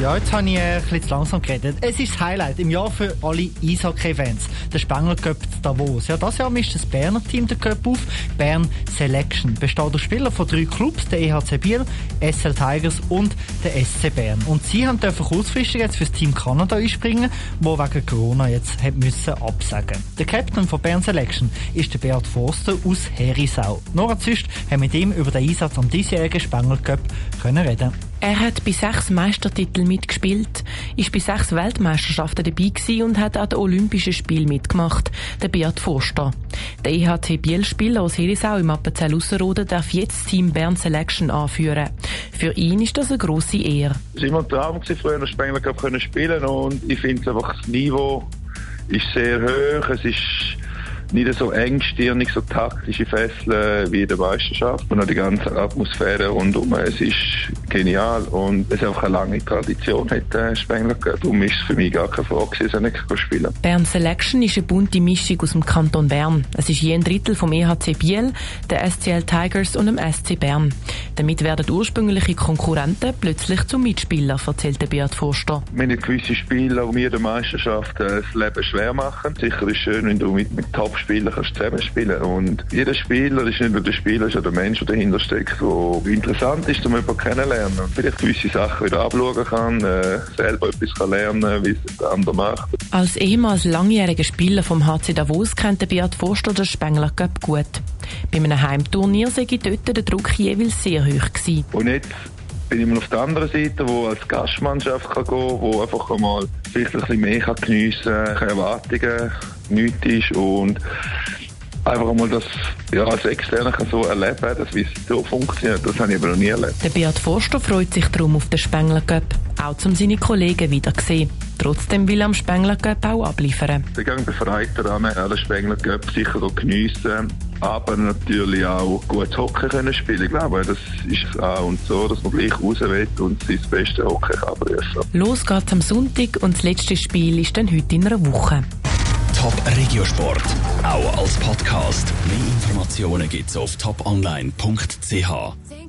Ja, jetzt habe ich äh, ein bisschen zu langsam geredet. Es ist das Highlight im Jahr für alle Eishockey-Fans. Der Spengler Cup Davos. Ja, das Jahr mischt das Berner Team den Cup auf. Bern Selection. Besteht aus Spielern von drei Clubs, der EHC Biel, SL Tigers und der SC Bern. Und sie haben dürfen kurzfristig jetzt fürs Team Kanada einspringen, wo wegen Corona jetzt hat müssen absagen. Der Captain von Bern Selection ist der Beat Forster aus Herisau. Nora Züst hat mit ihm über den Einsatz am diesjährigen Spengler Cup können reden. Er hat bei sechs Meistertiteln mitgespielt, ist bei sechs Weltmeisterschaften dabei und hat an den Olympischen Spielen mitgemacht, der Beat Forster. Der EHC Biel-Spieler aus Herisau im Appenzell Ausserrhoden darf jetzt Team Bern Selection anführen. Für ihn ist das eine grosse Ehre. Es war immer ein Traum, früher Spengler zu spielen und ich finde einfach, das Niveau ist sehr hoch. Es ist nicht so engstirnig, so taktische Fesseln wie in der Meisterschaft und auch die ganze Atmosphäre rundum. Es ist genial und es ist auch eine lange Tradition hat äh, Spengler. Darum ist es für mich gar keine Frage, dass nicht spielen Bern Selection ist eine bunte Mischung aus dem Kanton Bern. Es ist je ein Drittel vom EHC Biel, der SCL Tigers und dem SC Bern. Damit werden ursprüngliche Konkurrenten plötzlich zum Mitspieler, erzählt der Beat Forster. Wir haben gewisse Spieler, die mir der Meisterschaft äh, das Leben schwer machen. Sicher ist es schön, wenn du mit, mit top Spieler kannst zusammenspielen Und jeder Spieler ist nicht nur der Spieler, ist auch der Mensch, der dahinter steckt, der interessant ist, um jemanden kennenzulernen. Und vielleicht gewisse Sachen wieder abschauen kann, äh, selber etwas kann lernen, wie es der andere macht. Als ehemals langjähriger Spieler vom HC Davos kennt der Beat Forster den Spengler Cup gut. Bei einem Heimturnier sei dort der Druck jeweils sehr hoch gewesen. Und jetzt bin ich mal auf der anderen Seite, wo als Gastmannschaft kann gehen, wo einfach mal vielleicht ein bisschen mehr kann geniessen kann, keine Erwartungen nichts ist und einfach mal das ja, als Externer so erleben, dass wie es so funktioniert. Das habe ich aber noch nie erlebt. Der Beat Forster freut sich darum auf den Spengler Cup, auch um seine Kollegen wiederzusehen. Trotzdem will er am Spengler Cup auch abliefern. Ich gehe befreit daran, den Spengler Cup sicher geniessen, aber natürlich auch gut Hockey können spielen. Ich glaube, das ist auch und so, dass man gleich raus will und sein bestes Hockey kann Los geht's am Sonntag und das letzte Spiel ist dann heute in einer Woche. Top Regiosport, auch als Podcast. Mehr Informationen gibt's auf toponline.ch.